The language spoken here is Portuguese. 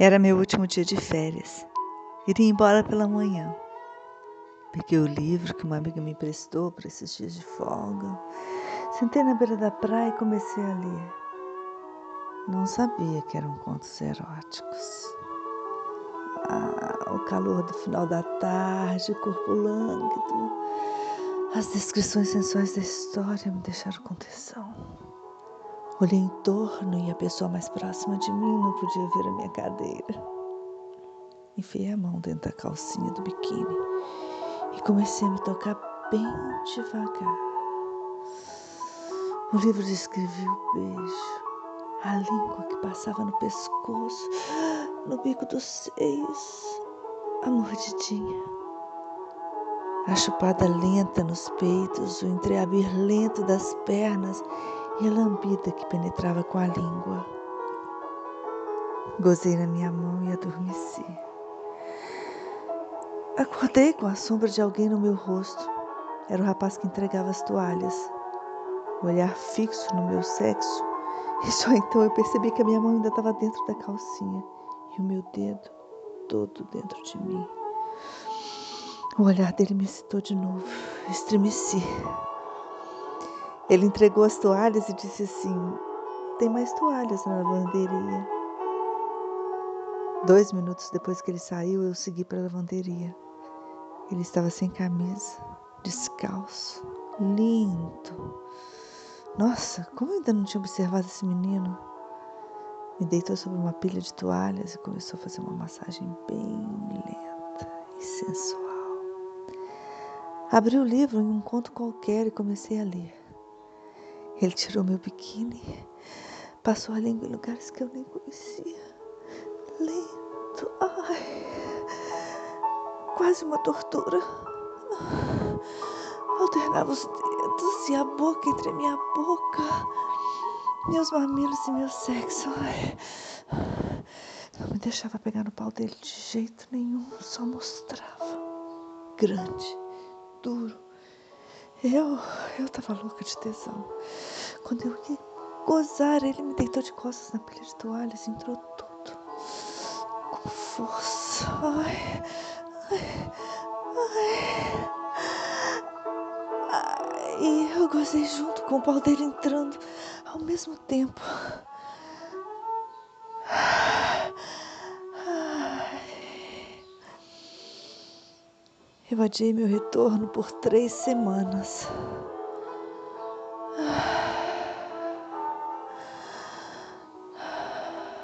Era meu último dia de férias. Iria embora pela manhã. Peguei o livro que uma amiga me emprestou para esses dias de folga. Sentei na beira da praia e comecei a ler. Não sabia que eram contos eróticos. Ah, o calor do final da tarde, o corpo lânguido. As descrições sensuais da história me deixaram com tesão. Olhei em torno e a pessoa mais próxima de mim não podia ver a minha cadeira. Enfiei a mão dentro da calcinha do biquíni e comecei a me tocar bem devagar. O livro descrevia o beijo, a língua que passava no pescoço, no bico dos seios, a mordidinha. A chupada lenta nos peitos, o entreabrir lento das pernas e a lambida que penetrava com a língua. Gozei na minha mão e adormeci. Acordei com a sombra de alguém no meu rosto. Era o rapaz que entregava as toalhas. O olhar fixo no meu sexo. E só então eu percebi que a minha mão ainda estava dentro da calcinha e o meu dedo todo dentro de mim. O olhar dele me excitou de novo. Estremeci. Ele entregou as toalhas e disse assim: Tem mais toalhas na lavanderia. Dois minutos depois que ele saiu, eu segui para a lavanderia. Ele estava sem camisa, descalço, lindo. Nossa, como eu ainda não tinha observado esse menino? Me deitou sobre uma pilha de toalhas e começou a fazer uma massagem bem lenta e sensual. Abri o livro em um conto qualquer e comecei a ler. Ele tirou meu biquíni, passou a língua em lugares que eu nem conhecia. Lento, ai, quase uma tortura. Alternava os dedos e a boca entre a minha boca, meus mamilos e meu sexo. Ai. Não me deixava pegar no pau dele de jeito nenhum, só mostrava. Grande, duro, eu, eu tava louca de tesão. Quando eu ia gozar, ele me deitou de costas na pilha de toalhas, entrou tudo. Com força. Ai, ai, ai. ai. E eu gozei junto com o pau dele entrando ao mesmo tempo. Adiei meu retorno por três semanas.